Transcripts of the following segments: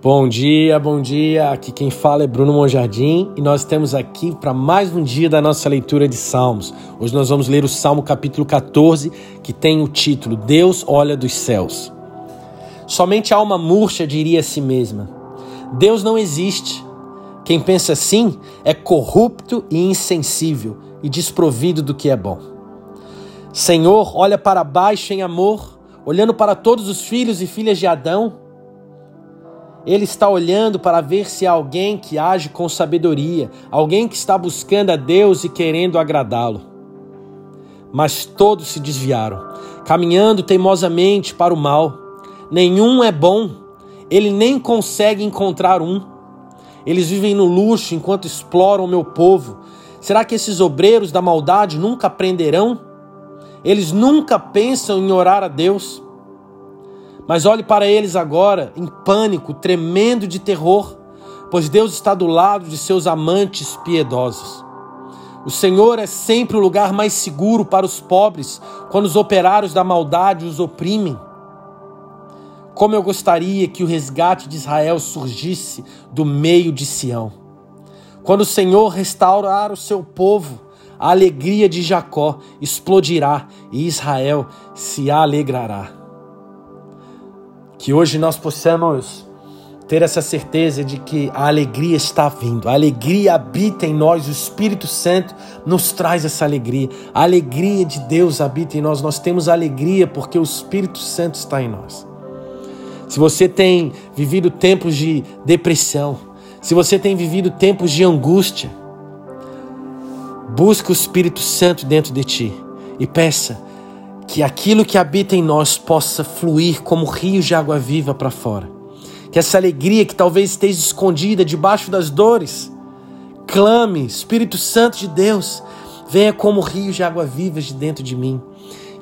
Bom dia, bom dia. Aqui quem fala é Bruno Monjardim e nós estamos aqui para mais um dia da nossa leitura de Salmos. Hoje nós vamos ler o Salmo capítulo 14, que tem o título Deus olha dos céus. Somente a alma murcha diria a si mesma: Deus não existe. Quem pensa assim é corrupto e insensível e desprovido do que é bom. Senhor, olha para baixo em amor, olhando para todos os filhos e filhas de Adão ele está olhando para ver se há alguém que age com sabedoria, alguém que está buscando a Deus e querendo agradá-lo. Mas todos se desviaram, caminhando teimosamente para o mal. Nenhum é bom, ele nem consegue encontrar um. Eles vivem no luxo enquanto exploram o meu povo. Será que esses obreiros da maldade nunca aprenderão? Eles nunca pensam em orar a Deus. Mas olhe para eles agora, em pânico, tremendo de terror, pois Deus está do lado de seus amantes piedosos. O Senhor é sempre o lugar mais seguro para os pobres quando os operários da maldade os oprimem. Como eu gostaria que o resgate de Israel surgisse do meio de Sião. Quando o Senhor restaurar o seu povo, a alegria de Jacó explodirá e Israel se alegrará. Que hoje nós possamos ter essa certeza de que a alegria está vindo, a alegria habita em nós, o Espírito Santo nos traz essa alegria, a alegria de Deus habita em nós, nós temos alegria porque o Espírito Santo está em nós. Se você tem vivido tempos de depressão, se você tem vivido tempos de angústia, busque o Espírito Santo dentro de ti e peça que aquilo que habita em nós possa fluir como rios de água viva para fora. Que essa alegria que talvez esteja escondida debaixo das dores, clame, Espírito Santo de Deus, venha como rios de água viva de dentro de mim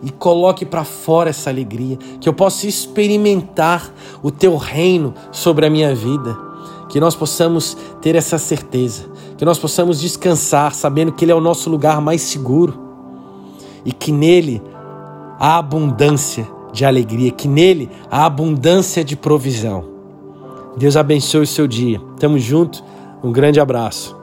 e coloque para fora essa alegria, que eu possa experimentar o teu reino sobre a minha vida, que nós possamos ter essa certeza, que nós possamos descansar sabendo que ele é o nosso lugar mais seguro. E que nele a abundância de alegria, que nele a abundância de provisão. Deus abençoe o seu dia. Tamo junto. Um grande abraço.